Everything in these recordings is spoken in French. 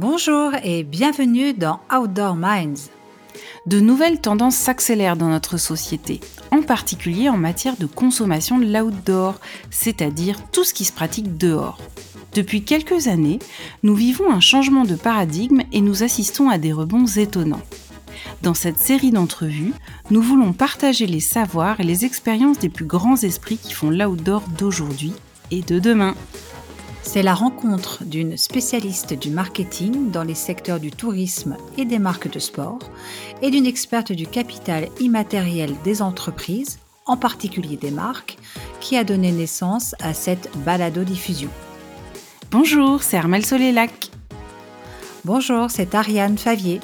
Bonjour et bienvenue dans Outdoor Minds. De nouvelles tendances s'accélèrent dans notre société, en particulier en matière de consommation de l'outdoor, c'est-à-dire tout ce qui se pratique dehors. Depuis quelques années, nous vivons un changement de paradigme et nous assistons à des rebonds étonnants. Dans cette série d'entrevues, nous voulons partager les savoirs et les expériences des plus grands esprits qui font l'outdoor d'aujourd'hui et de demain. C'est la rencontre d'une spécialiste du marketing dans les secteurs du tourisme et des marques de sport et d'une experte du capital immatériel des entreprises, en particulier des marques, qui a donné naissance à cette balado-diffusion. Bonjour, c'est Armel Solélac. Bonjour, c'est Ariane Favier.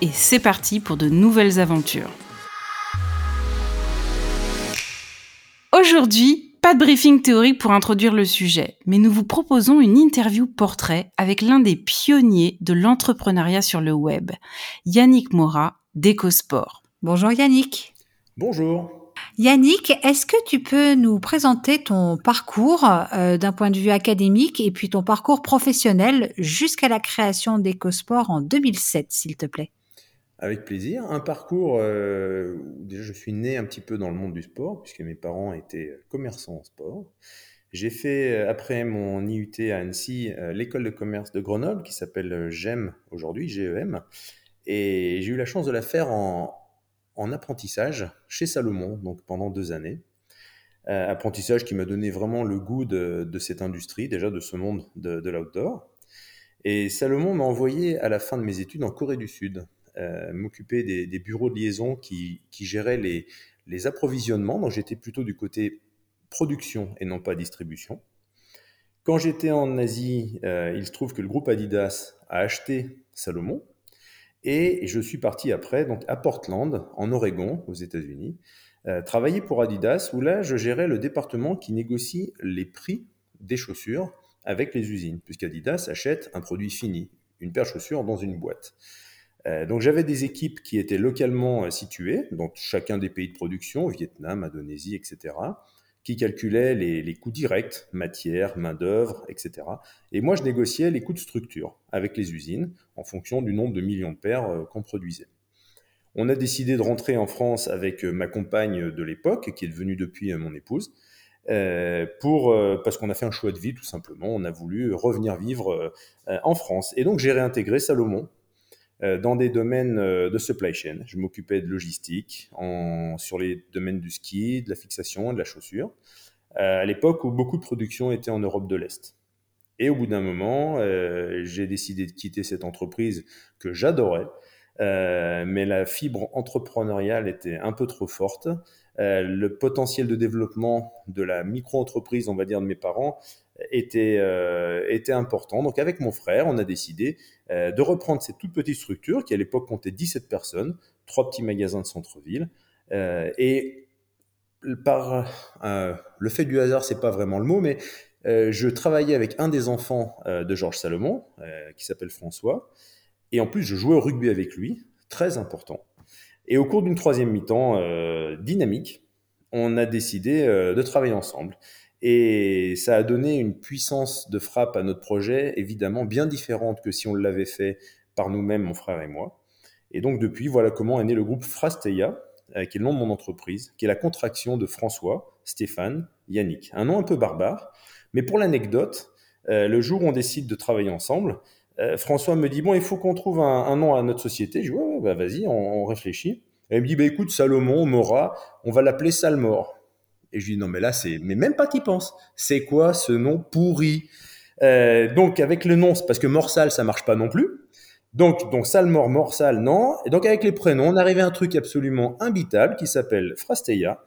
Et c'est parti pour de nouvelles aventures. Aujourd'hui, pas de briefing théorique pour introduire le sujet, mais nous vous proposons une interview portrait avec l'un des pionniers de l'entrepreneuriat sur le web, Yannick Mora d'EcoSport. Bonjour Yannick. Bonjour. Yannick, est-ce que tu peux nous présenter ton parcours euh, d'un point de vue académique et puis ton parcours professionnel jusqu'à la création d'EcoSport en 2007, s'il te plaît? Avec plaisir. Un parcours euh, où déjà je suis né un petit peu dans le monde du sport, puisque mes parents étaient commerçants en sport. J'ai fait, euh, après mon IUT à Annecy, euh, l'école de commerce de Grenoble, qui s'appelle GEM aujourd'hui, GEM. Et j'ai eu la chance de la faire en, en apprentissage chez Salomon, donc pendant deux années. apprentissage qui m'a donné vraiment le goût de, cette industrie, déjà de ce monde de, de l'outdoor. Et Salomon m'a envoyé à la fin de mes études en Corée du Sud euh, m'occuper des, bureaux de liaison qui, géraient les, approvisionnements. Donc j'étais plutôt du côté production et non pas distribution. Quand j'étais en Asie, euh, il se trouve que le groupe Adidas a acheté Salomon et je suis parti après donc à Portland, en Oregon, aux États-Unis, euh, travailler pour Adidas où là je gérais le département qui négocie les prix des chaussures avec les usines, puisqu'Adidas achète un produit fini, une paire de chaussures dans une boîte. Euh, donc j'avais des équipes qui étaient localement euh, situées, dans chacun des pays de production, Vietnam, Indonésie, etc., qui calculaient les, coûts directs, matière, main-d'œuvre, etc. Et moi, je négociais les coûts de structure avec les usines en fonction du nombre de millions de paires euh, qu'on produisait. On a décidé de rentrer en France avec ma compagne de l'époque, qui est devenue depuis mon épouse, parce qu'on a fait un choix de vie tout simplement. On a voulu revenir vivre en France. Et donc j'ai réintégré Salomon dans des domaines euh, de supply chain. Je m'occupais de logistique sur les domaines du ski, de la fixation, de la chaussure, euh, à l'époque où beaucoup de production était en Europe de l'Est. Et au bout d'un moment, j'ai décidé de quitter cette entreprise que j'adorais, mais la fibre entrepreneuriale était un peu trop forte. le potentiel de développement de la micro-entreprise, on va dire, de mes parents, était, euh, était important. Donc avec mon frère, on a décidé euh, de reprendre cette toute petite structure qui à l'époque comptait 17 personnes, trois petits magasins de centre-ville. Euh, et par le fait du hasard, c'est pas vraiment le mot, mais je travaillais avec un des enfants de Georges Salomon, qui s'appelle François, et en plus je jouais au rugby avec lui, très important. Et au cours d'une troisième mi-temps dynamique, on a décidé de travailler ensemble. Et ça a donné une puissance de frappe à notre projet, évidemment bien différente que si on l'avait fait par nous-mêmes, mon frère et moi. Et donc depuis, voilà comment est né le groupe Frasteia, euh, qui est le nom de mon entreprise, qui est la contraction de François, Stéphane, Yannick. Un nom un peu barbare, mais pour l'anecdote, euh, le jour où on décide de travailler ensemble, euh, François me dit, bon, il faut qu'on trouve un, nom à notre société. Je dis, bah, vas-y, on, réfléchit. Et il me dit, bah, écoute, Salomon, Mora, on va l'appeler Salmor. Et je lui dis non mais là c'est mais même pas qu'il pense. C'est quoi ce nom pourri? Euh, Donc avec le nom, parce que Morsal ça marche pas non plus. Donc donc Salmor Morsal non. Et donc avec les prénoms, on arrivait à un truc absolument imbitable qui s'appelle Frasteia.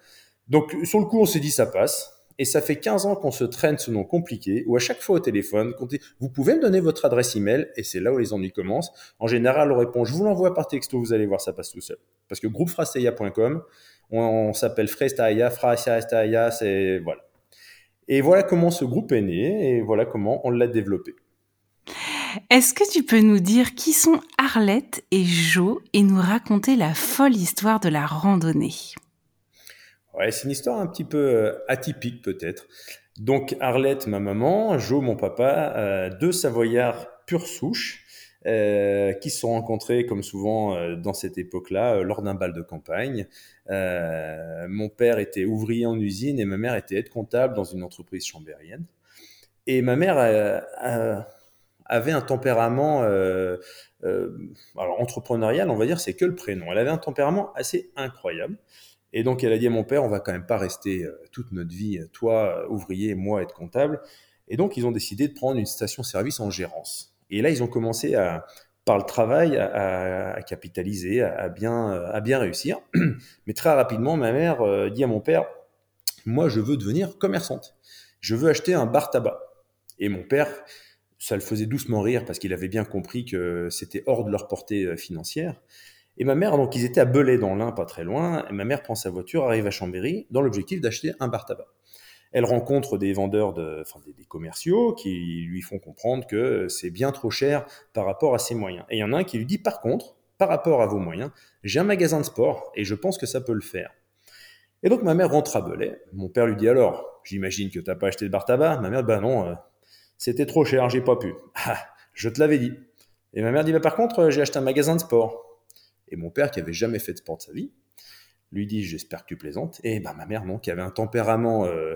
Donc sur le coup on s'est dit ça passe. Et ça fait 15 ans qu'on se traîne ce nom compliqué, où à chaque fois au téléphone, vous pouvez me donner votre adresse email, et c'est là où les ennuis commencent. En général, on répond, je vous l'envoie par texto, vous allez voir, ça passe tout seul. Parce que groupefrasteia.com, on, s'appelle Frestaya, Frastaya, c'est voilà. Et voilà comment ce groupe est né et voilà comment on l'a développé. Est-ce que tu peux nous dire qui sont Arlette et Jo et nous raconter la folle histoire de la randonnée? Ouais, c'est une histoire un petit peu euh, atypique peut-être. Donc Arlette, ma maman, Jo, mon papa, euh, deux Savoyards pure souche, euh, qui se sont rencontrés, comme souvent euh, dans cette époque-là, lors d'un bal de campagne. Mon père était ouvrier en usine et ma mère était aide comptable dans une entreprise chambérienne. Et ma mère avait un tempérament, alors entrepreneurial, on va dire, c'est que le prénom. Elle avait un tempérament assez incroyable. Et donc elle a dit à mon père, on va quand même pas rester toute notre vie, toi ouvrier, moi être comptable. Et donc ils ont décidé de prendre une station-service en gérance. Et là, ils ont commencé à, par le travail à, capitaliser, à, bien, à bien réussir. Mais très rapidement, ma mère euh, dit à mon père, moi, je veux devenir commerçante. Je veux acheter un bar tabac. Et mon père, ça le faisait doucement rire parce qu'il avait bien compris que c'était hors de leur portée euh, financière. Et ma mère, donc, ils étaient à Belay dans l'Ain, pas très loin. Et ma mère prend sa voiture, arrive à Chambéry, dans l'objectif d'acheter un bar tabac elle rencontre des vendeurs, de, enfin des, commerciaux qui lui font comprendre que c'est bien trop cher par rapport à ses moyens. Et il y en a un qui lui dit par contre, par rapport à vos moyens, j'ai un magasin de sport et je pense que ça peut le faire. Et donc ma mère rentre à Belay. Mon père lui dit alors, j'imagine que tu n'as pas acheté de bar tabac. Ma mère, ben non, euh, c'était trop cher, j'ai pas pu. Ah, je te l'avais dit. Et ma mère dit, bah, par contre, j'ai acheté un magasin de sport. Et mon père, qui avait jamais fait de sport de sa vie, lui dit, j'espère que tu plaisantes. Et bah, ma mère, non, qui avait un tempérament euh,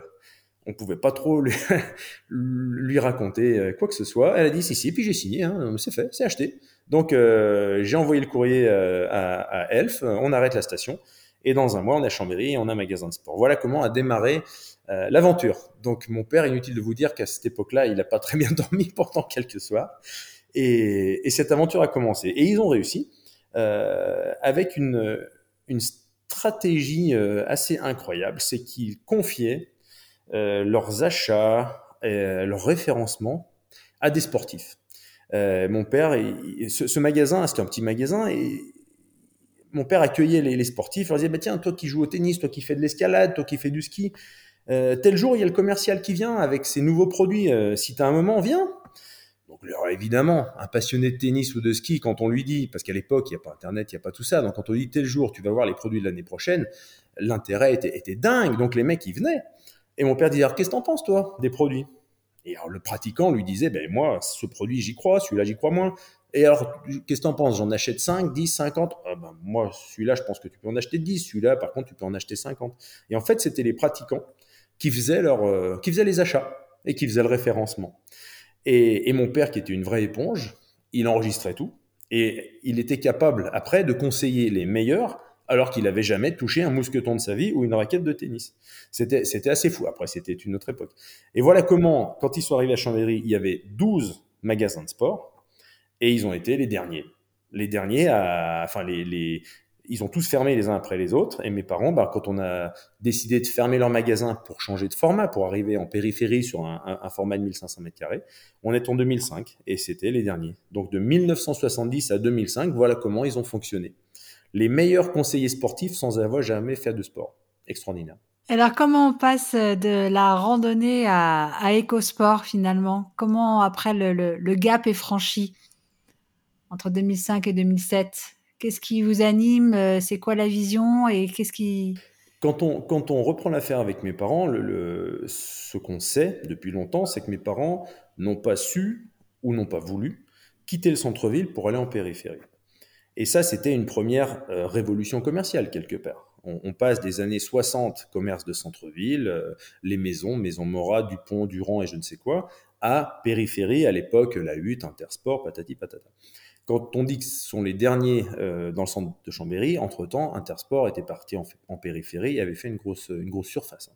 on pouvait pas trop lui, raconter euh, quoi que ce soit. Elle a dit si si, puis j'ai signé, hein, c'est fait, c'est acheté. Donc euh, j'ai envoyé le courrier euh, à, Elf, on arrête la station, et dans un mois on a Chambéry et on a un magasin de sport. Voilà comment a démarré l'aventure. Donc mon père, inutile de vous dire qu'à cette époque-là, il n'a pas très bien dormi pendant quelques soirs, et, cette aventure a commencé. Et ils ont réussi avec une stratégie assez incroyable, c'est qu'ils confiaient euh, leurs achats, euh, leur référencement à des sportifs. Euh, mon père, ce, magasin, c'était un petit magasin, et mon père accueillait les, sportifs, leur disait bah, Tiens, toi qui joues au tennis, toi qui fais de l'escalade, toi qui fais du ski, tel jour, il y a le commercial qui vient avec ses nouveaux produits. si tu as un moment, viens. Donc, évidemment, un passionné de tennis ou de ski, quand on lui dit, parce qu'à l'époque, il n'y a pas Internet, il n'y a pas tout ça, donc quand on lui dit tel jour, tu vas voir les produits de l'année prochaine, l'intérêt était, était, dingue. Donc, les mecs, ils venaient. Et mon père disait, alors qu'est-ce que t'en penses, toi, des produits? Et alors le pratiquant lui disait, ben moi, ce produit, j'y crois, celui-là, j'y crois moins. Et alors, qu'est-ce que t'en penses? J'en achète 5, 10, 50 ben, Moi, celui-là, je pense que tu peux en acheter 10. Celui-là, par contre, tu peux en acheter 50. Et en fait, c'était les pratiquants qui faisaient, leur, euh, qui faisaient les achats et qui faisaient le référencement. Et, mon père, qui était une vraie éponge, il enregistrait tout. Et il était capable, après, de conseiller les meilleurs alors qu'il n'avait jamais touché un mousqueton de sa vie ou une raquette de tennis. C'était, assez fou. Après, c'était une autre époque. Et voilà comment, quand ils sont arrivés à Chambéry, il y avait 12 magasins de sport et ils ont été les derniers. Les derniers, à, enfin, les, ils ont tous fermé les uns après les autres. Et mes parents, bah, quand on a décidé de fermer leur magasin pour changer de format, pour arriver en périphérie sur un, format de 1500 mètres carrés, on est en 2005 et c'était les derniers. Donc de 1970 à 2005, voilà comment ils ont fonctionné les meilleurs conseillers sportifs sans avoir jamais fait de sport. Extraordinaire. Alors, comment on passe de la randonnée à, à écosport finalement? Comment après le, gap est franchi entre 2005 et 2007 Qu'est-ce qui vous anime C'est quoi la vision Et qu'est-ce qui quand on, reprend l'affaire avec mes parents, ce qu'on sait depuis longtemps, c'est que mes parents n'ont pas su ou n'ont pas voulu quitter le centre-ville pour aller en périphérie. Et ça, c'était une première euh, révolution commerciale quelque part. On, passe des années 60, commerce de centre-ville, euh, les maisons, Maison Morat, Dupont, Durand et je ne sais quoi, à périphérie, à l'époque, la hutte, Intersport, patati patata. Quand on dit que ce sont les derniers euh, dans le centre de Chambéry, entre-temps, Intersport était parti en, périphérie et avait fait une grosse, une grosse surface.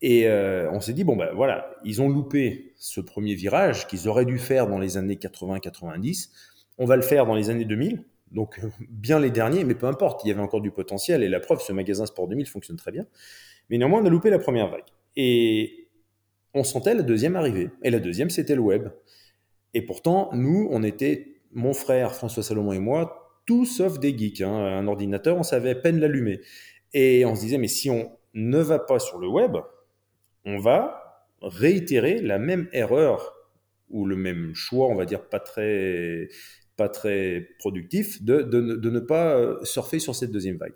Et on s'est dit, bon ben voilà, ils ont loupé ce premier virage qu'ils auraient dû faire dans les années 80-90. On va le faire dans les années 2000, donc bien les derniers, mais peu importe, il y avait encore du potentiel. Et la preuve, ce magasin Sport 2000 fonctionne très bien. Mais néanmoins, on a loupé la première vague. Et on sentait la deuxième arriver. Et la deuxième, c'était le web. Et pourtant, nous, on était, mon frère François Salomon et moi, tout sauf des geeks. Hein. Un ordinateur, on savait à peine l'allumer. Et on se disait, mais si on ne va pas sur le web, on va réitérer la même erreur ou le même choix, on va dire pas très pas très productif de, de, ne pas euh, surfer sur cette deuxième vague.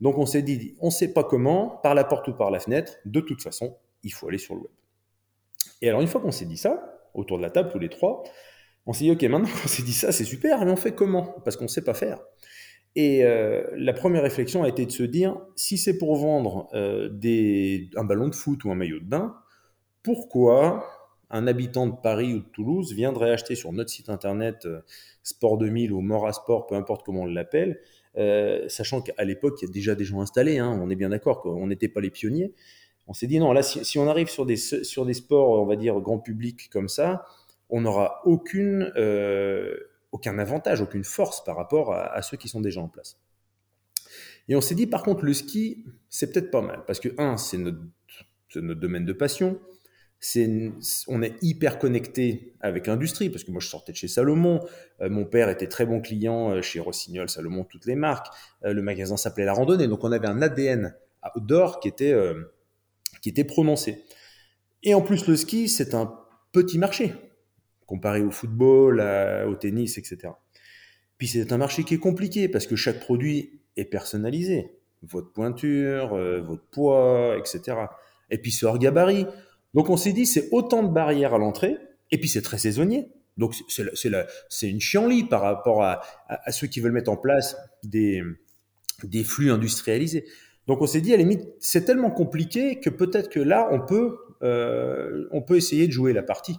Donc on s'est dit, on ne sait pas comment, par la porte ou par la fenêtre, de toute façon, il faut aller sur le web. Et alors une fois qu'on s'est dit ça, autour de la table tous les trois, On s'est dit, ok, maintenant qu'on s'est dit ça, c'est super, mais on fait comment? Parce qu'on ne sait pas faire. Et euh, la première réflexion a été de se dire, si c'est pour vendre euh, des, un ballon de foot ou un maillot de bain, pourquoi un habitant de Paris ou de Toulouse viendrait acheter sur notre site internet euh, Sport 2000 ou Mora Sport, peu importe comment on l'appelle, sachant qu'à l'époque, il y a déjà des gens installés, hein, on est bien d'accord qu'on n'était pas les pionniers. On s'est dit, non, là, si, on arrive sur des, sur des sports, on va dire, grand public comme ça, on n'aura aucune aucun avantage, aucune force par rapport à, ceux qui sont déjà en place. Et on s'est dit, par contre, le ski, c'est peut-être pas mal, parce que, un, c'est notre, notre, domaine de passion, on est hyper connecté avec l'industrie, parce que moi, je sortais de chez Salomon, euh, mon père était très bon client euh, chez Rossignol, Salomon, toutes les marques, euh, le magasin s'appelait La Randonnée, donc on avait un ADN outdoor qui était, qui était prononcé. Et en plus, le ski, c'est un petit marché comparé au football, au tennis, etc. Puis c'est un marché qui est compliqué parce que chaque produit est personnalisé. Votre pointure, euh, votre poids, etc. Et puis c'est hors gabarit. Donc on s'est dit, c'est autant de barrières à l'entrée, et puis c'est très saisonnier. Donc c'est une chienlit par rapport à, ceux qui veulent mettre en place des, des flux industrialisés. Donc on s'est dit, à la limite, c'est tellement compliqué que peut-être que là, on peut, euh, on peut essayer de jouer la partie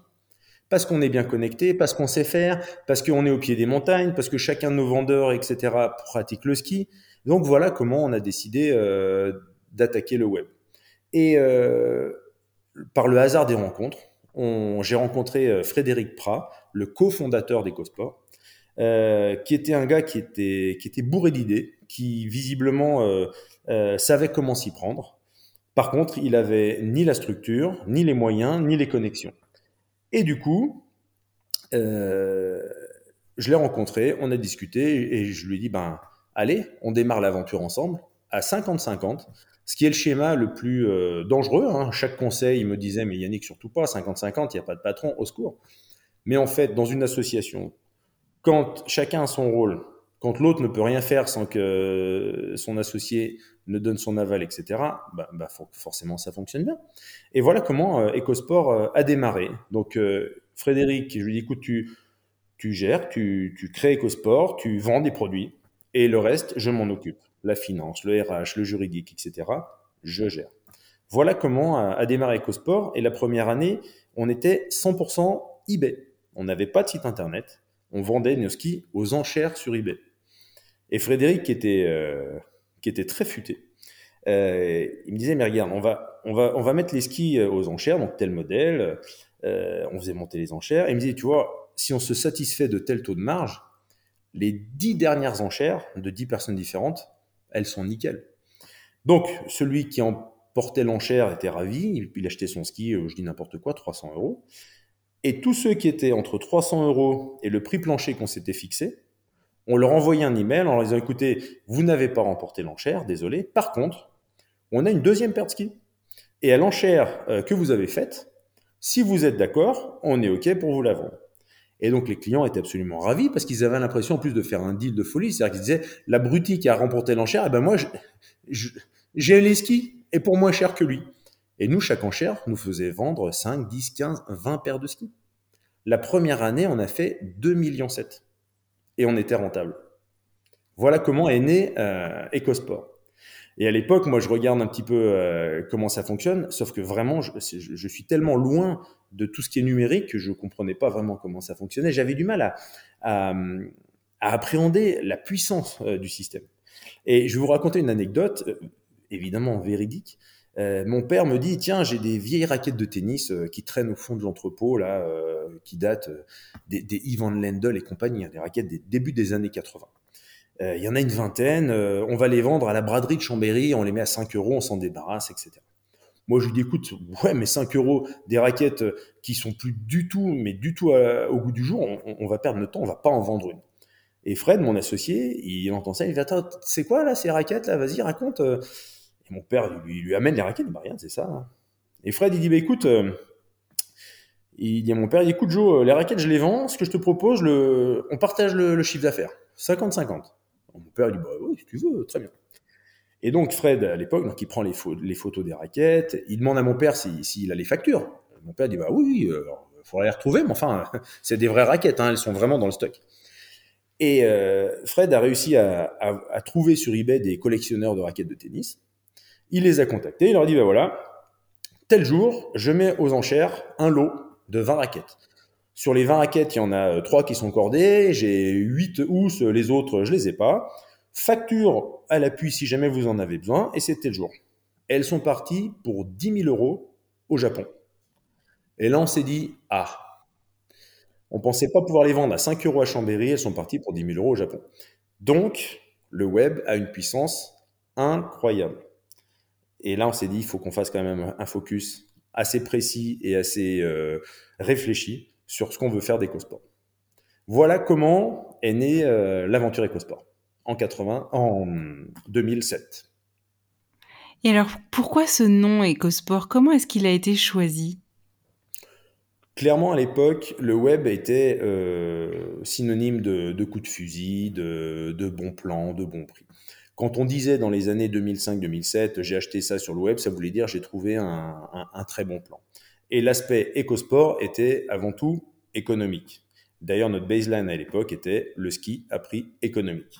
parce qu'on est bien connecté, parce qu'on sait faire, parce qu'on est au pied des montagnes, parce que chacun de nos vendeurs, etc., pratique le ski. Donc voilà comment on a décidé euh, d'attaquer le web. Et euh, par le hasard des rencontres, j'ai rencontré euh, Frédéric Prat, le cofondateur d'EcoSport, qui était un gars qui était, qui était bourré d'idées, qui visiblement savait comment s'y prendre. Par contre, il avait ni la structure, ni les moyens, ni les connexions. Et du coup, euh, je l'ai rencontré, on a discuté et je lui ai dit, ben, allez, on démarre l'aventure ensemble à 50-50, ce qui est le schéma le plus euh, dangereux. Hein. Chaque conseil, il me disait, mais Yannick, surtout pas, 50-50, il n'y a pas de patron, au secours. Mais en fait, dans une association, quand chacun a son rôle, quand l'autre ne peut rien faire sans que son associé ne donne son aval, etc., bah, bah forcément ça fonctionne bien. Et voilà comment euh, EcoSport euh, a démarré. Donc euh, Frédéric, je lui dis, écoute, tu, tu gères, tu, tu crées EcoSport, tu vends des produits, et le reste, je m'en occupe. La finance, le RH, le juridique, etc., je gère. Voilà comment a, démarré EcoSport. Et la première année, on était 100% eBay. On n'avait pas de site internet. On vendait nos skis aux enchères sur eBay. Et Frédéric, qui était qui était très futé. Euh, il me disait, mais regarde, on va, on, va, on va mettre les skis euh, aux enchères, donc tel modèle, euh, on faisait monter les enchères. Et il me disait, tu vois, si on se satisfait de tel taux de marge, les dix dernières enchères de dix personnes différentes, elles sont nickel. Donc, celui qui emportait l'enchère était ravi, il, achetait son ski, je dis n'importe quoi, 300 euros. Et tous ceux qui étaient entre 300 euros et le prix plancher qu'on s'était fixé, on leur envoyait un email en leur disant écoutez, vous n'avez pas remporté l'enchère, désolé. Par contre, on a une deuxième paire de skis. Et à l'enchère euh, que vous avez faite, si vous êtes d'accord, on est OK pour vous la vendre. Et donc les clients étaient absolument ravis parce qu'ils avaient l'impression en plus de faire un deal de folie. C'est-à-dire qu'ils disaient l'abruti qui a remporté l'enchère, eh ben moi j'ai les skis et pour moins cher que lui. Et nous, chaque enchère nous faisait vendre 5, 10, 15, 20 paires de skis. La première année, on a fait 2,7 millions et on était rentable. Voilà comment est né euh, EcoSport. Et à l'époque, moi, je regarde un petit peu euh, comment ça fonctionne, sauf que vraiment, je, suis tellement loin de tout ce qui est numérique que je ne comprenais pas vraiment comment ça fonctionnait. J'avais du mal à, appréhender la puissance euh, du système. Et je vais vous raconter une anecdote, évidemment véridique. Mon père me dit tiens j'ai des vieilles raquettes de tennis qui traînent au fond de l'entrepôt là qui datent euh, des, des Lendl et compagnie, hein, des raquettes des débuts des années 80. Euh, il y en a une vingtaine, euh, on va les vendre à la braderie de Chambéry, on les met à 5 euros, on s'en débarrasse, etc. Moi, je lui dis, écoute, ouais, mais 5 euros, des raquettes qui sont plus du tout, mais du tout au goût du jour, on, va perdre notre temps, on va pas en vendre une. Et Fred, mon associé, il entend ça, il dit, attends, c'est quoi là, ces raquettes là, vas-y, raconte. Mon père, lui, amène les raquettes, bah rien, c'est ça. Hein. Et Fred, il dit, bah écoute, il dit à mon père, écoute Joe, les raquettes, je les vends. Ce que je te propose, le... on partage le, chiffre d'affaires. 50-50. Mon père il dit, bah oui, si tu veux, très bien. Et donc Fred, à l'époque, donc il prend les, photos des raquettes. Il demande à mon père s'il a les factures. Mon père dit, bah oui, faudrait les retrouver, mais enfin, c'est des vraies raquettes, hein, elles sont vraiment dans le stock. Et euh, Fred a réussi à, trouver sur eBay des collectionneurs de raquettes de tennis. Il les a contactés, il leur a dit, ben voilà, tel jour, je mets aux enchères un lot de 20 raquettes. Sur les 20 raquettes, il y en a 3 qui sont cordées, j'ai 8 housses, les autres, je les ai pas. Facture à l'appui si jamais vous en avez besoin, et c'était le jour. Elles sont parties pour 10 000 euros au Japon. Et là, on s'est dit, ah, on pensait pas pouvoir les vendre à 5 euros à Chambéry, elles sont parties pour 10 000 euros au Japon. Donc, le web a une puissance incroyable. Et là, on s'est dit, il faut qu'on fasse quand même un focus assez précis et assez euh, réfléchi sur ce qu'on veut faire d'EcoSport. Voilà comment est née euh, l'aventure EcoSport en 80, en 2007. Et alors, pourquoi ce nom EcoSport? Comment est-ce qu'il a été choisi? Clairement, à l'époque, le web était euh, synonyme de, coup de fusil, de, de bons plans, de bons prix. Quand on disait dans les années 2005-2007, j'ai acheté ça sur le web, ça voulait dire j'ai trouvé un, très bon plan. Et l'aspect écosport était avant tout économique. D'ailleurs, notre baseline à l'époque était le ski à prix économique.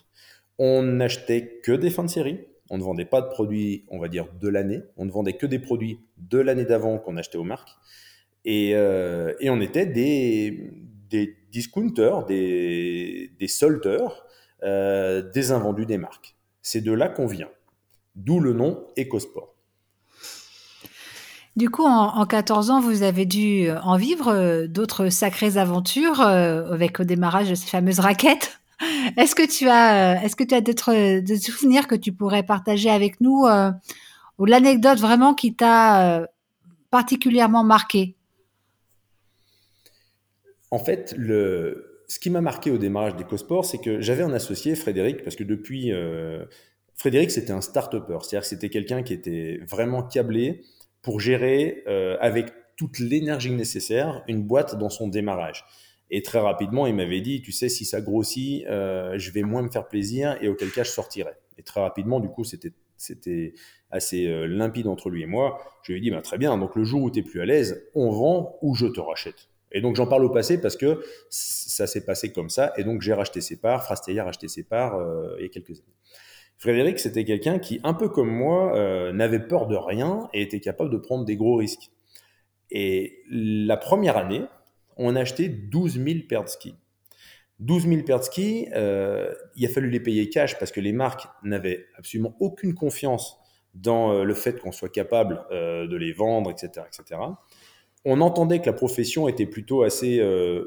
On n'achetait que des fins de série, on ne vendait pas de produits, on va dire, de l'année. On ne vendait que des produits de l'année d'avant qu'on achetait aux marques. Et, euh, on était des, discounters, des, des soldeurs, euh, des invendus des marques. C'est de là qu'on vient. D'où le nom EcoSport. Du coup, en, 14 ans, vous avez dû en vivre euh, d'autres sacrées aventures avec au démarrage de ces fameuses raquettes. Est-ce que tu as, euh, est-ce que tu as d'autres euh, souvenirs que tu pourrais partager avec nous euh, ou l'anecdote vraiment qui t'a particulièrement marqué? En fait, le, ce qui m'a marqué au démarrage d'EcoSport, c'est que j'avais un associé, Frédéric, parce que depuis, Frédéric, c'était un start-upper, c'est-à-dire que c'était quelqu'un qui était vraiment câblé pour gérer avec toute l'énergie nécessaire une boîte dans son démarrage. Et très rapidement, il m'avait dit, tu sais, si ça grossit, euh, je vais moins me faire plaisir et auquel cas je sortirai. Et très rapidement, du coup, c'était assez euh, limpide entre lui et moi. Je lui ai dit, bah, très bien, donc le jour où tu es plus à l'aise, on vend ou je te rachète. Et donc j'en parle au passé parce que ça s'est passé comme ça. Et donc j'ai racheté ses parts, Frasteyer a racheté ses parts euh, il y a quelques années. Frédéric, c'était quelqu'un qui, un peu comme moi, n'avait peur de rien et était capable de prendre des gros risques. Et la première année, on a acheté 12 000 paires de skis. 12 000 paires de skis, euh, il a fallu les payer cash parce que les marques n'avaient absolument aucune confiance dans euh, le fait qu'on soit capable euh, de les vendre, etc., etc. On entendait que la profession était plutôt assez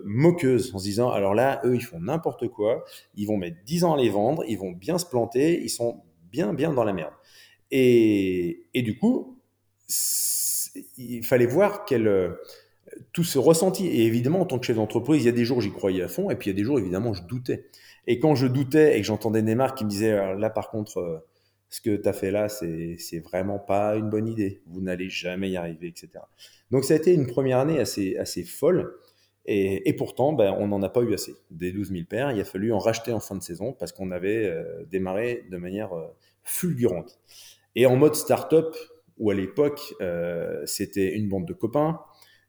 moqueuse en se disant alors là, eux, ils font n'importe quoi, ils vont mettre 10 ans à les vendre, ils vont bien se planter, ils sont bien, bien dans la merde. Et, et du coup, il fallait voir quelle tout ce ressenti. Et évidemment, en tant que chef d'entreprise, il y a des jours j'y croyais à fond, et puis il y a des jours, évidemment, je doutais. Et quand je doutais et que j'entendais Neymar qui me disait, là, par contre, euh, ce que tu as fait là, c'est vraiment pas une bonne idée. Vous n'allez jamais y arriver, etc. Donc, ça a été une première année assez, folle. Et, pourtant, ben, on n'en a pas eu assez. Des 12 000 paires, il a fallu en racheter en fin de saison parce qu'on avait euh, démarré de manière euh, fulgurante. Et en mode start-up, où à l'époque, c'était une bande de copains,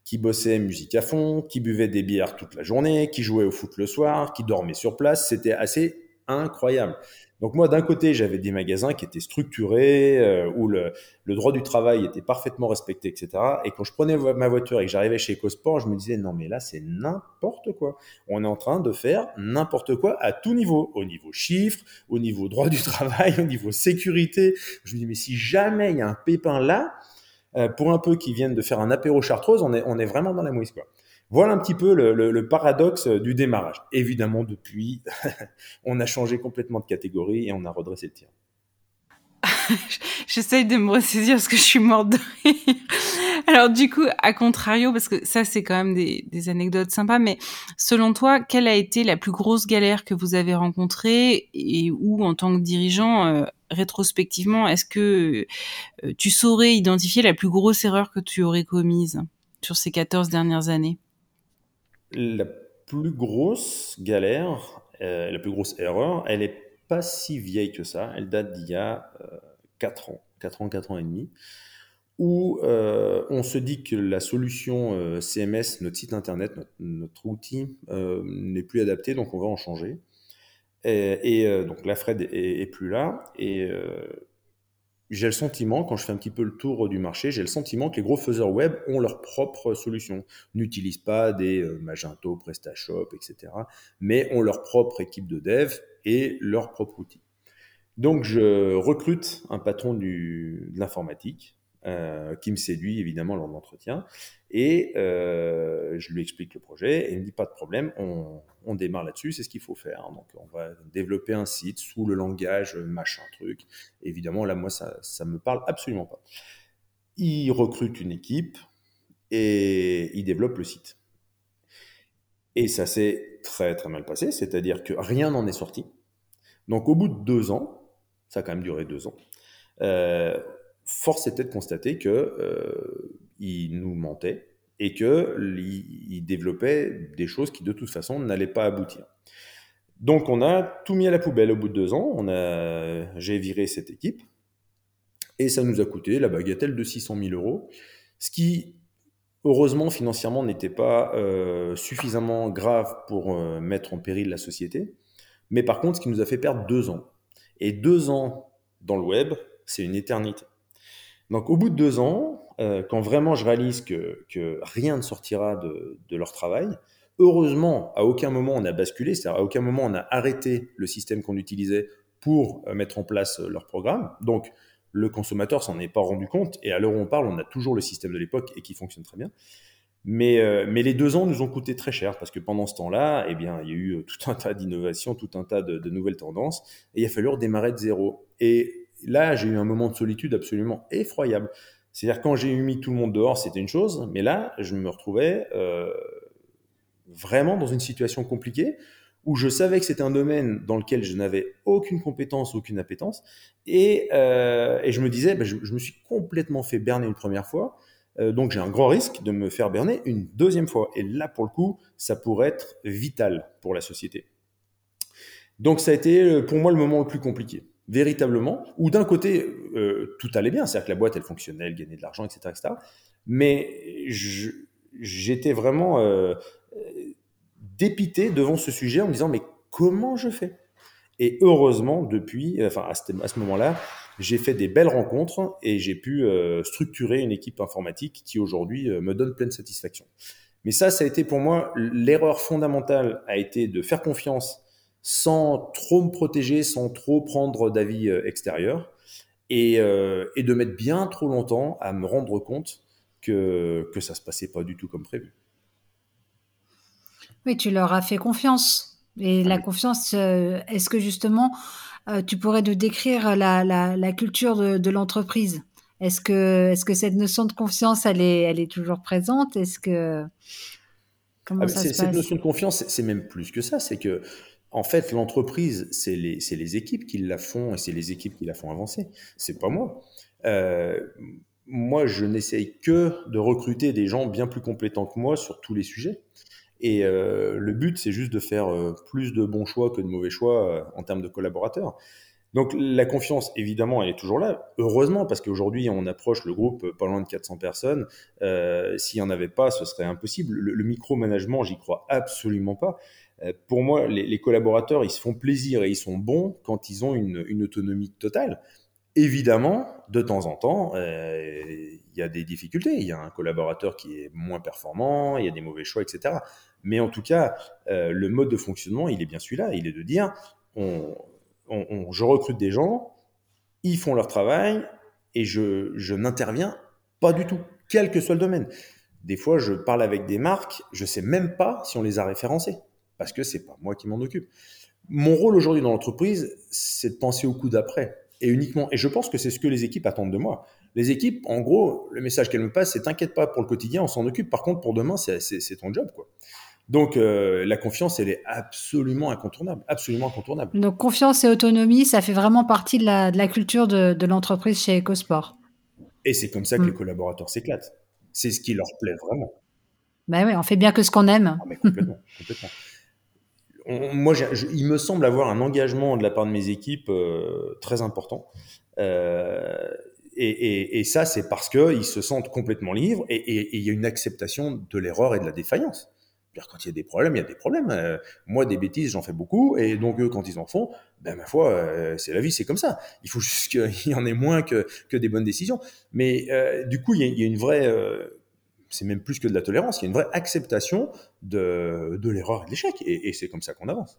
qui bossait musique à fond, qui buvait des bières toute la journée, qui jouait au foot le soir, qui dormait sur place. C'était assez incroyable. Donc moi, d'un côté, j'avais des magasins qui étaient structurés, euh, où le, droit du travail était parfaitement respecté, etc. Et quand je prenais ma voiture et que j'arrivais chez EcoSport, je me disais, non mais là, c'est n'importe quoi. On est en train de faire n'importe quoi à tout niveau, au niveau chiffres, au niveau droit du travail, au niveau sécurité. Je me dis, mais si jamais il y a un pépin là, euh, pour un peu qui viennent de faire un apéro chartreuse, on est, on est vraiment dans la mouise. Quoi. Voilà un petit peu le, paradoxe du démarrage. Évidemment, depuis, on a changé complètement de catégorie et on a redressé le tir. J'essaye de me ressaisir parce que je suis morte de rire. Alors du coup, à contrario, parce que ça c'est quand même des, des, anecdotes sympas, mais selon toi, quelle a été la plus grosse galère que vous avez rencontrée et où, en tant que dirigeant, euh, rétrospectivement, est-ce que euh, tu saurais identifier la plus grosse erreur que tu aurais commise sur ces 14 dernières années? La plus grosse galère, euh, la plus grosse erreur, elle est pas si vieille que ça. Elle date d'il y a 4 ans, 4 ans, 4 ans et demi où on se dit que la solution CMS, notre site internet, notre, outil n'est plus adapté, donc on va en changer. Et, donc la Fred est, est, plus là. Et j'ai le sentiment, quand je fais un petit peu le tour du marché, j'ai le sentiment que les gros faiseurs web ont leur propre solution. N'utilisent pas des euh, Magento, PrestaShop, etc. Mais ont leur propre équipe de dev et leur propre outil. Donc je recrute un patron du, de l'informatique euh, qui me séduit évidemment lors de l'entretien. Et euh, je lui explique le projet et il me dit pas de problème, on, démarre là-dessus, c'est ce qu'il faut faire. Donc on va développer un site sous le langage machin truc. Évidemment, là, moi, ça ne me parle absolument pas. Il recrute une équipe et il développe le site. Et ça s'est très très mal passé, c'est-à-dire que rien n'en est sorti. Donc au bout de deux ans, ça a quand même duré deux ans, euh, force était de constater que euh, il nous mentait et qu'il développait des choses qui de toute façon n'allaient pas aboutir. Donc on a tout mis à la poubelle au bout de deux ans, on a, j'ai viré cette équipe et ça nous a coûté la bagatelle de 600 000 euros, ce qui heureusement financièrement n'était pas euh, suffisamment grave pour euh, mettre en péril la société, mais par contre ce qui nous a fait perdre deux ans. Et deux ans dans le web, c'est une éternité. Donc au bout de deux ans, euh, quand vraiment je réalise que, rien ne sortira de, leur travail, heureusement, à aucun moment on a basculé, c'est-à-dire à aucun moment on a arrêté le système qu'on utilisait pour euh, mettre en place euh, leur programme. Donc le consommateur s'en est pas rendu compte, et à l'heure où on parle, on a toujours le système de l'époque et qui fonctionne très bien. Mais, les deux ans nous ont coûté très cher parce que pendant ce temps-là, eh bien, il y a eu tout un tas d'innovations, tout un tas de, de, nouvelles tendances, et il a fallu redémarrer de zéro. Et là, j'ai eu un moment de solitude absolument effroyable. C'est-à-dire quand j'ai mis tout le monde dehors, c'était une chose, mais là, je me retrouvais euh, vraiment dans une situation compliquée où je savais que c'était un domaine dans lequel je n'avais aucune compétence, aucune appétence, et, euh, je me disais, ben, je, me suis complètement fait berner une première fois, euh, donc j'ai un grand risque de me faire berner une deuxième fois. Et là, pour le coup, ça pourrait être vital pour la société. Donc ça a été pour moi le moment le plus compliqué véritablement, où d'un côté, euh, tout allait bien, c'est-à-dire que la boîte, elle fonctionnait, elle gagnait de l'argent, etc., etc. Mais j'étais vraiment euh, dépité devant ce sujet en me disant, mais comment je fais? Et heureusement, depuis, enfin, à ce, moment-là, j'ai fait des belles rencontres et j'ai pu euh, structurer une équipe informatique qui aujourd'hui me donne pleine satisfaction. Mais ça, ça a été pour moi l'erreur fondamentale a été de faire confiance sans trop me protéger, sans trop prendre d'avis euh, extérieur, et, euh, et, de mettre bien trop longtemps à me rendre compte que, que ça se passait pas du tout comme prévu. Oui, tu leur as fait confiance. Et la confiance, euh, est-ce que justement, tu pourrais nous décrire la, la, la culture de, de l'entreprise? Est-ce que, est -ce que cette notion de confiance, elle est, elle est toujours présente? Est-ce que... Comment ah, ça se passe? Cette notion de confiance, c'est même plus que ça. C'est que en fait, l'entreprise, c'est les, équipes qui la font et c'est les équipes qui la font avancer. C'est pas moi. Euh, moi, je n'essaye que de recruter des gens bien plus compétents que moi sur tous les sujets. Et euh, le but, c'est juste de faire euh, plus de bons choix que de mauvais choix en termes de collaborateurs. Donc la confiance, évidemment, elle est toujours là. Heureusement, parce qu'aujourd'hui, on approche le groupe pas loin de 400 personnes. S'il n'y en avait pas, ce serait impossible. Le, le micromanagement, j'y crois absolument pas. Euh, pour moi, les, collaborateurs, ils se font plaisir et ils sont bons quand ils ont une, autonomie totale. Évidemment, de temps en temps, euh, il y a des difficultés. Il y a un collaborateur qui est moins performant, il y a des mauvais choix, etc. Mais en tout cas, euh, le mode de fonctionnement, il est bien celui-là. Il est de dire, je recrute des gens, ils font leur travail et je, n'interviens pas du tout, quel que soit le domaine. Des fois, je parle avec des marques, je sais même pas si on les a référencées parce que c'est pas moi qui m'en occupe. Mon rôle aujourd'hui dans l'entreprise, c'est de penser au coup d'après et uniquement. Et je pense que c'est ce que les équipes attendent de moi. Les équipes, en gros, le message qu'elles me passent, c'est t'inquiète pas pour le quotidien, on s'en occupe. Par contre, pour demain, c'est ton job, quoi. Donc euh, la confiance, elle est absolument incontournable, absolument incontournable. Donc confiance et autonomie, ça fait vraiment partie de la, de la culture de, de l'entreprise chez EcoSport. Et c'est comme ça que mm. les collaborateurs s'éclatent. C'est ce qui leur plaît vraiment. Ben oui, on fait bien que ce qu'on aime. Ah, mais complètement, complètement moi, il me semble avoir un engagement de la part de mes équipes euh, très important. Euh, et, ça, c'est parce qu'ils se sentent complètement libres et il y a une acceptation de l'erreur et de la défaillance. Quand il y a des problèmes, il y a des problèmes. Euh, moi, des bêtises, j'en fais beaucoup, et donc eux, quand ils en font, ben ma foi, euh, c'est la vie, c'est comme ça. Il faut juste qu'il y en ait moins que, que des bonnes décisions. Mais euh, du coup, il y, a, une vraie, c'est même plus que de la tolérance, il y a une vraie acceptation de, de l'erreur et de l'échec, et c'est comme ça qu'on avance.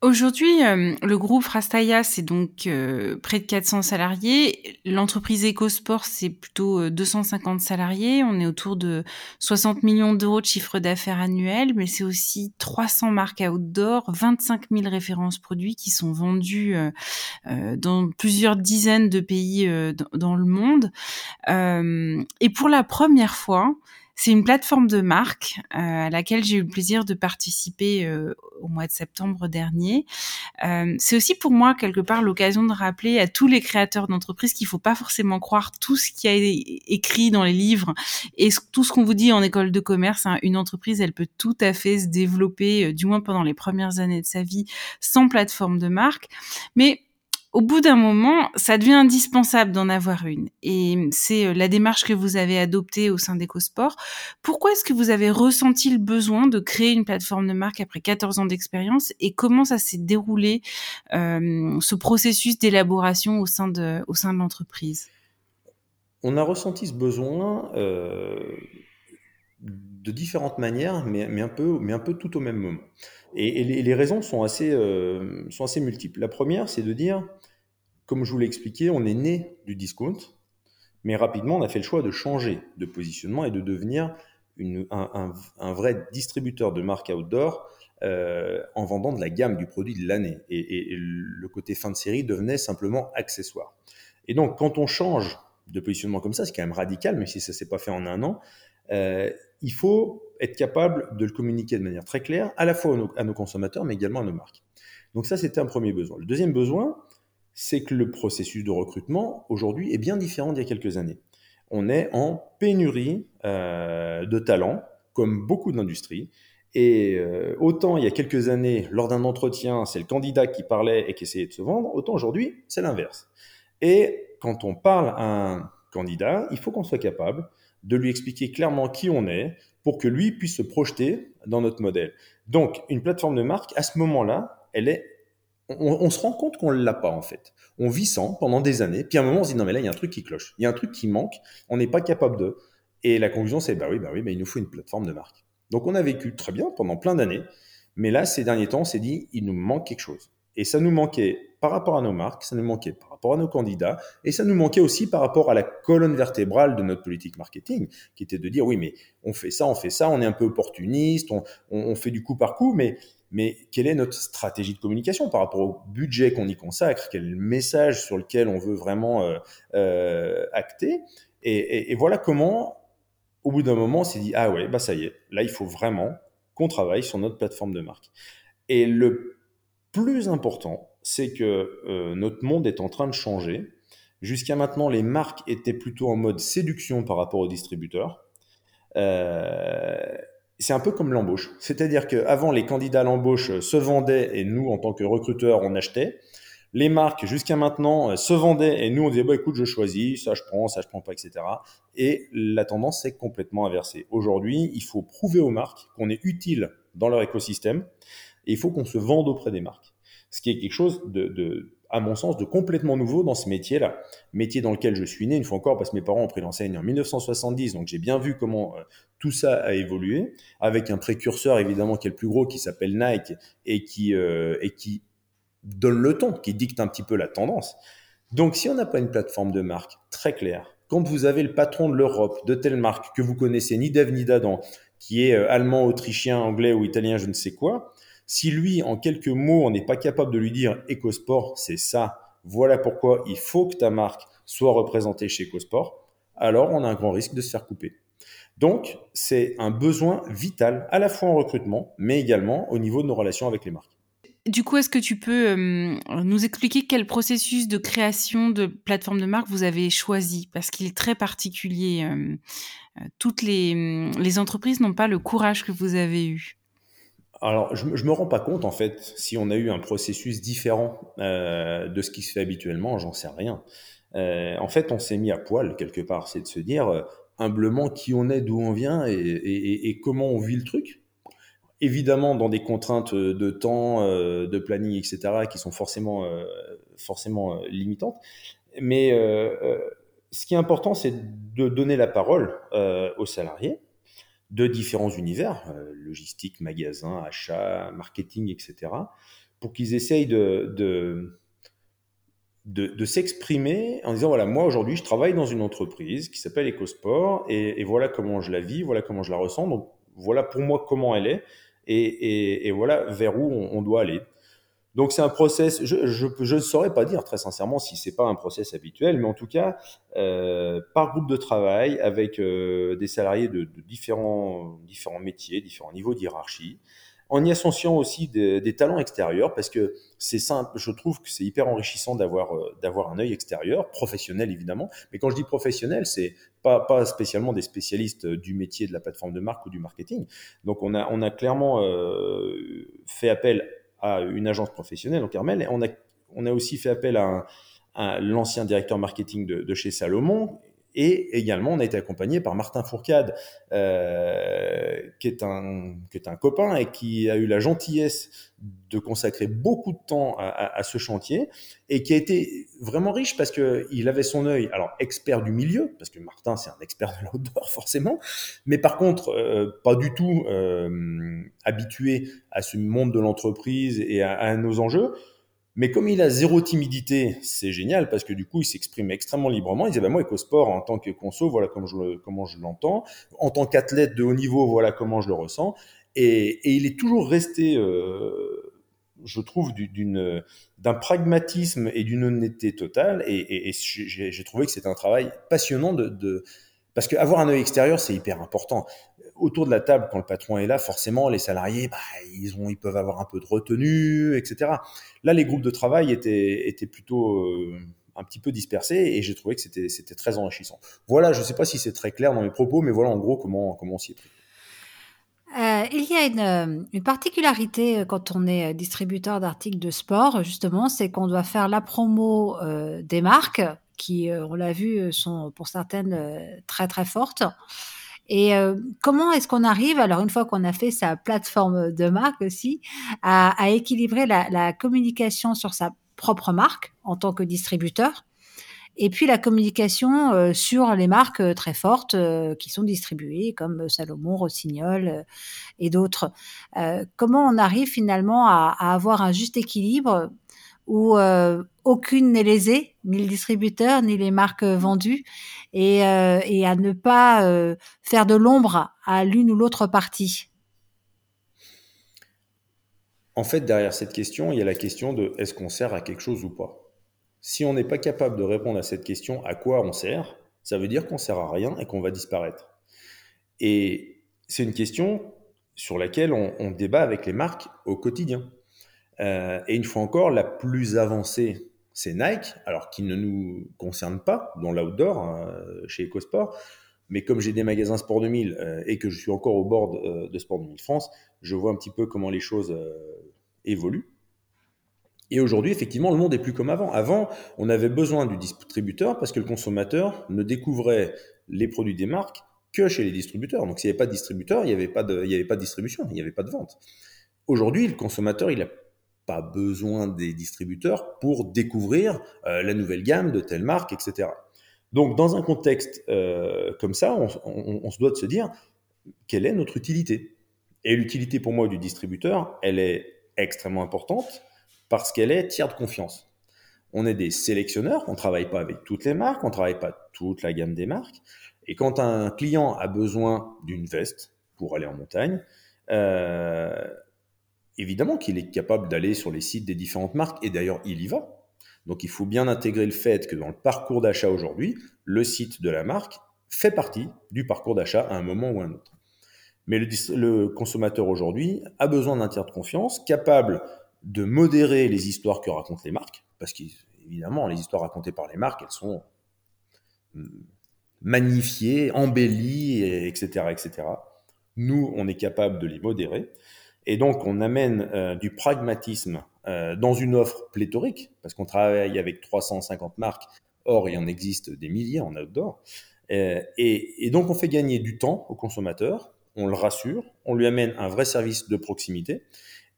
Aujourd'hui, euh, le groupe Rastaya, c'est donc euh, près de 400 salariés. L'entreprise EcoSport, c'est plutôt 250 euh, salariés. On est autour de 60 millions d'euros de chiffre d'affaires annuel, mais c'est aussi 300 marques outdoor, 25 000 références produits qui sont vendues dans plusieurs dizaines de pays dans le monde. et pour la première fois, c'est une plateforme de marque euh, à laquelle j'ai eu le plaisir de participer euh, au mois de septembre dernier. Euh, c'est aussi pour moi quelque part l'occasion de rappeler à tous les créateurs d'entreprises qu'il ne faut pas forcément croire tout ce qui a écrit dans les livres et tout ce qu'on vous dit en école de commerce. Hein. Une entreprise, elle peut tout à fait se développer, du moins pendant les premières années de sa vie, sans plateforme de marque. Mais au bout d'un moment, ça devient indispensable d'en avoir une. Et c'est euh, la démarche que vous avez adoptée au sein d'EcoSport. Pourquoi est-ce que vous avez ressenti le besoin de créer une plateforme de marque après 14 ans d'expérience et comment ça s'est déroulé, euh, ce processus d'élaboration au sein de, l'entreprise? On a ressenti ce besoin euh, de différentes manières, mais, un peu, mais un peu tout au même moment. Et, les, raisons sont assez, sont assez multiples. La première, c'est de dire, comme je vous l'ai expliqué, on est né du discount, mais rapidement, on a fait le choix de changer de positionnement et de devenir un, vrai distributeur de marques outdoor euh, en vendant de la gamme du produit de l'année. Et, le côté fin de série devenait simplement accessoire. Et donc, quand on change de positionnement comme ça, c'est quand même radical, mais si ça ne s'est pas fait en un an, euh, il faut être capable de le communiquer de manière très claire, à la fois à nos, consommateurs, mais également à nos marques. Donc ça, c'était un premier besoin. Le deuxième besoin, c'est que le processus de recrutement, aujourd'hui, est bien différent d'il y a quelques années. On est en pénurie euh, de talents, comme beaucoup d'industries. Et euh, autant il y a quelques années, lors d'un entretien, c'est le candidat qui parlait et qui essayait de se vendre, autant aujourd'hui, c'est l'inverse. Et quand on parle à un candidat, il faut qu'on soit capable de lui expliquer clairement qui on est pour que lui puisse se projeter dans notre modèle. Donc, une plateforme de marque, à ce moment-là, elle est, on, se rend compte qu'on ne l'a pas en fait. On vit sans pendant des années, puis à un moment on se dit non mais là il y a un truc qui cloche, il y a un truc qui manque, on n'est pas capable de. Et la conclusion c'est bah oui bah oui bah il nous faut une plateforme de marque. Donc on a vécu très bien pendant plein d'années, mais là ces derniers temps on s'est dit il nous manque quelque chose. Et ça nous manquait par rapport à nos marques, ça nous manquait par rapport à nos candidats, et ça nous manquait aussi par rapport à la colonne vertébrale de notre politique marketing, qui était de dire oui, mais on fait ça, on fait ça, on est un peu opportuniste, on, fait du coup par coup, mais, mais quelle est notre stratégie de communication par rapport au budget qu'on y consacre, quel est le message sur lequel on veut vraiment euh, euh, acter, et, voilà comment, au bout d'un moment, on s'est dit ah ouais, bah ça y est, là il faut vraiment qu'on travaille sur notre plateforme de marque. Et le plus important, c'est que euh, notre monde est en train de changer. Jusqu'à maintenant, les marques étaient plutôt en mode séduction par rapport aux distributeurs. Euh, c'est un peu comme l'embauche. C'est-à-dire qu'avant, les candidats à l'embauche se vendaient et nous, en tant que recruteurs, on achetait. Les marques, jusqu'à maintenant, se vendaient et nous, on disait, bah, écoute, je choisis, ça je prends, ça je prends pas, etc. Et la tendance est complètement inversée. Aujourd'hui, il faut prouver aux marques qu'on est utile dans leur écosystème et il faut qu'on se vende auprès des marques. Ce qui est quelque chose de, à mon sens, de complètement nouveau dans ce métier-là. Métier dans lequel je suis né, une fois encore, parce que mes parents ont pris l'enseigne en 1970, donc j'ai bien vu comment euh, tout ça a évolué, avec un précurseur évidemment qui est le plus gros, qui s'appelle Nike, et qui, euh, et qui donne le ton, qui dicte un petit peu la tendance. Donc si on n'a pas une plateforme de marque très claire, quand vous avez le patron de l'Europe, de telle marque que vous connaissez ni d'Ève ni d'Adam, qui est euh, allemand, autrichien, anglais ou italien, je ne sais quoi, si lui, en quelques mots, on n'est pas capable de lui dire EcoSport, c'est ça, voilà pourquoi il faut que ta marque soit représentée chez EcoSport, alors on a un grand risque de se faire couper. Donc, c'est un besoin vital, à la fois en recrutement, mais également au niveau de nos relations avec les marques. Du coup, est-ce que tu peux euh, nous expliquer quel processus de création de plateforme de marque vous avez choisi? Parce qu'il est très particulier. Euh, euh, toutes les, les entreprises n'ont pas le courage que vous avez eu. Alors, je, je me rends pas compte en fait si on a eu un processus différent euh, de ce qui se fait habituellement, j'en sais rien. en fait, on s'est mis à poil quelque part. C'est de se dire humblement qui on est, d'où on vient et, comment on vit le truc. Évidemment, dans des contraintes de temps, de planning, etc., qui sont forcément, forcément limitantes. Mais ce qui est important, c'est de donner la parole aux salariés de différents univers, logistique, magasin, achat, marketing, etc., pour qu'ils essayent de, de, de, s'exprimer en disant, voilà, moi aujourd'hui, je travaille dans une entreprise qui s'appelle EcoSport, et, voilà comment je la vis, voilà comment je la ressens, donc voilà pour moi comment elle est, et, voilà vers où on doit aller. Donc c'est un process, je ne saurais pas dire très sincèrement si c'est pas un process habituel, mais en tout cas, euh, par groupe de travail, avec euh, des salariés de, différents, différents métiers, différents niveaux de hiérarchie, en y associant aussi des, talents extérieurs, parce que c'est simple, je trouve que c'est hyper enrichissant d'avoir euh, un œil extérieur, professionnel évidemment, mais quand je dis professionnel, c'est pas, pas spécialement des spécialistes du métier de la plateforme de marque ou du marketing. Donc on a, on a clairement fait appel à une agence professionnelle, en Carmel. Et on a, on a aussi fait appel à, l'ancien directeur marketing de, chez Salomon. Et également, on a été accompagné par Martin Fourcade, euh, qui, est un, qui est un copain et qui a eu la gentillesse de consacrer beaucoup de temps à, ce chantier et qui a été vraiment riche parce qu'il avait son œil, alors expert du milieu, parce que Martin c'est un expert de l'outdoor forcément, mais par contre euh, pas du tout euh, habitué à ce monde de l'entreprise et à, nos enjeux. Mais comme il a zéro timidité, c'est génial parce que du coup, il s'exprime extrêmement librement. Il disait, bah, moi, EcoSport, en tant que conso, voilà comment je, comment je l'entends. En tant qu'athlète de haut niveau, voilà comment je le ressens. Et, il est toujours resté, euh, je trouve, d'un pragmatisme et d'une honnêteté totale. Et, j'ai trouvé que c'était un travail passionnant de, parce qu'avoir un œil extérieur, c'est hyper important. Autour de la table, quand le patron est là, forcément, les salariés, bah, ils, ont, ils peuvent avoir un peu de retenue, etc. Là, les groupes de travail étaient, étaient plutôt euh, un petit peu dispersés et j'ai trouvé que c'était très enrichissant. Voilà, je ne sais pas si c'est très clair dans mes propos, mais voilà en gros comment, comment on s'y est pris. Euh, il y a une, une, particularité euh, quand on est euh, distributeur d'articles de sport, justement, c'est qu'on doit faire la promo des marques qui, on l'a vu, sont pour certaines très très fortes. Et comment est-ce qu'on arrive, alors une fois qu'on a fait sa plateforme de marque aussi, à, à équilibrer la, la, communication sur sa propre marque en tant que distributeur et puis la communication euh, sur les marques euh, très fortes euh, qui sont distribuées, comme Salomon, Rossignol et d'autres. comment on arrive finalement à, avoir un juste équilibre où aucune n'est lésée, ni le distributeur, ni les marques vendues, et, et à ne pas faire de l'ombre à l'une ou l'autre partie En fait, derrière cette question, il y a la question de est-ce qu'on sert à quelque chose ou pas? Si on n'est pas capable de répondre à cette question, à quoi on sert, ça veut dire qu'on sert à rien et qu'on va disparaître. Et c'est une question sur laquelle on, débat avec les marques au quotidien. Euh, et une fois encore, la plus avancée, c'est Nike, alors qui ne nous concerne pas dans l'outdoor hein, chez EcoSport. Mais comme j'ai des magasins Sport 2000 euh, et que je suis encore au bord de, de, Sport 2000 France, je vois un petit peu comment les choses euh, évoluent. Et aujourd'hui, effectivement, le monde est plus comme avant. Avant, on avait besoin du distributeur parce que le consommateur ne découvrait les produits des marques que chez les distributeurs. Donc, s'il n'y avait pas de distributeur, il n'y avait, pas de, avait pas de distribution, il n'y avait pas de vente. Aujourd'hui, le consommateur, il n'a pas besoin des distributeurs pour découvrir euh, la nouvelle gamme de telle marque, etc. Donc, dans un contexte euh, comme ça, on, se doit de se dire quelle est notre utilité? Et l'utilité pour moi du distributeur, elle est extrêmement importante parce qu'elle est tiers de confiance. On est des sélectionneurs, on ne travaille pas avec toutes les marques, on ne travaille pas toute la gamme des marques. Et quand un client a besoin d'une veste pour aller en montagne, euh, évidemment qu'il est capable d'aller sur les sites des différentes marques, et d'ailleurs il y va. Donc il faut bien intégrer le fait que dans le parcours d'achat aujourd'hui, le site de la marque fait partie du parcours d'achat à un moment ou à un autre. Mais le, consommateur aujourd'hui a besoin d'un tiers de confiance capable de modérer les histoires que racontent les marques, parce qu'évidemment, les histoires racontées par les marques, elles sont hum, magnifiées, embellies, etc., etc. Nous, on est capable de les modérer. Et donc, on amène euh, du pragmatisme euh, dans une offre pléthorique, parce qu'on travaille avec 350 marques Or, il en existe des milliers en outdoor. Euh, et, donc, on fait gagner du temps au consommateur, on le rassure, on lui amène un vrai service de proximité,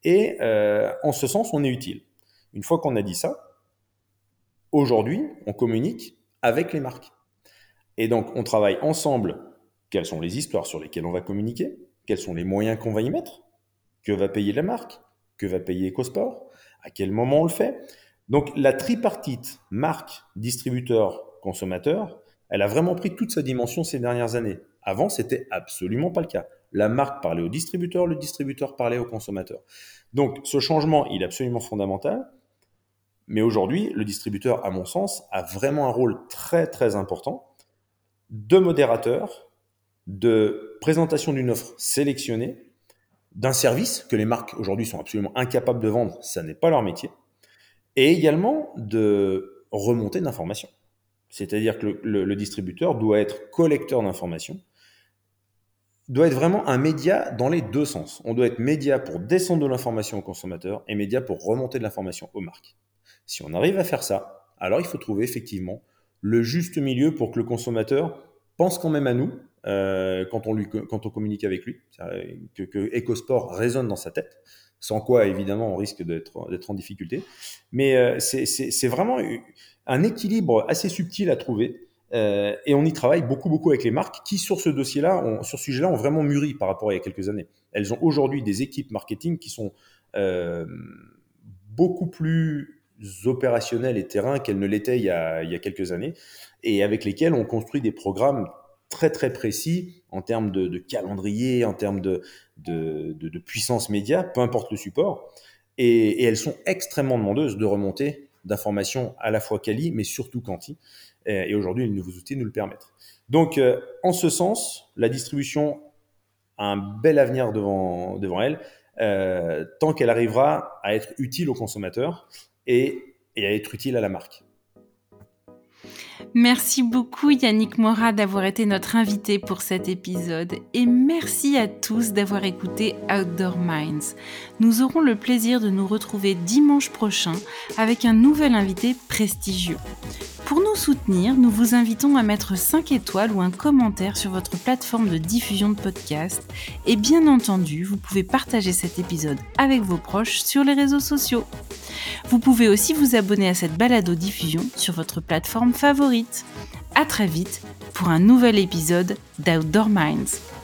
et en ce sens, on est utile. Une fois qu'on a dit ça, aujourd'hui, on communique avec les marques. Et donc, on travaille ensemble. Quelles sont les histoires sur lesquelles on va communiquer Quels sont les moyens qu'on va y mettre Que va payer la marque? Que va payer EcoSport? À quel moment on le fait? Donc, la tripartite marque, distributeur, consommateur, elle a vraiment pris toute sa dimension ces dernières années. Avant, c'était absolument pas le cas. La marque parlait au distributeur, le distributeur parlait au consommateur. Donc, ce changement, il est absolument fondamental. Mais aujourd'hui, le distributeur, à mon sens, a vraiment un rôle très très important de modérateur, de présentation d'une offre sélectionnée, d'un service que les marques aujourd'hui sont absolument incapables de vendre, ça n'est pas leur métier, et également de remontée d'informations. C'est-à-dire que le, distributeur doit être collecteur d'informations, doit être vraiment un média dans les deux sens. On doit être média pour descendre de l'information au consommateur et média pour remonter de l'information aux marques. Si on arrive à faire ça, alors il faut trouver effectivement le juste milieu pour que le consommateur pense quand même à nous euh, quand, on lui, quand on communique avec lui, que, EcoSport résonne dans sa tête, sans quoi évidemment on risque d'être en difficulté. Mais euh, c'est vraiment un équilibre assez subtil à trouver. Euh, et on y travaille beaucoup, beaucoup avec les marques qui, sur ce dossier-là, sur ce sujet-là, ont vraiment mûri par rapport à il y a quelques années. Elles ont aujourd'hui des équipes marketing qui sont beaucoup plus opérationnels et terrain qu'elles ne l'étaient il, y a quelques années, et avec lesquels on construit des programmes très très précis en termes de, calendrier, en termes de, puissance média, peu importe le support. Et, elles sont extrêmement demandeuses de remonter d'informations à la fois quali, mais surtout quanti. Et, aujourd'hui, les nouveaux outils nous le permettent. Donc, euh, en ce sens, la distribution a un bel avenir devant, devant elle, euh, tant qu'elle arrivera à être utile aux consommateurs et, à être utile à la marque. Merci beaucoup Yannick Mora d'avoir été notre invité pour cet épisode et merci à tous d'avoir écouté Outdoor Minds. Nous aurons le plaisir de nous retrouver dimanche prochain avec un nouvel invité prestigieux. Pour nous soutenir, nous vous invitons à mettre 5 étoiles ou un commentaire sur votre plateforme de diffusion de podcast. Et bien entendu, vous pouvez partager cet épisode avec vos proches sur les réseaux sociaux. Vous pouvez aussi vous abonner à cette balado-diffusion sur votre plateforme favorite. A très vite pour un nouvel épisode d'Outdoor Minds.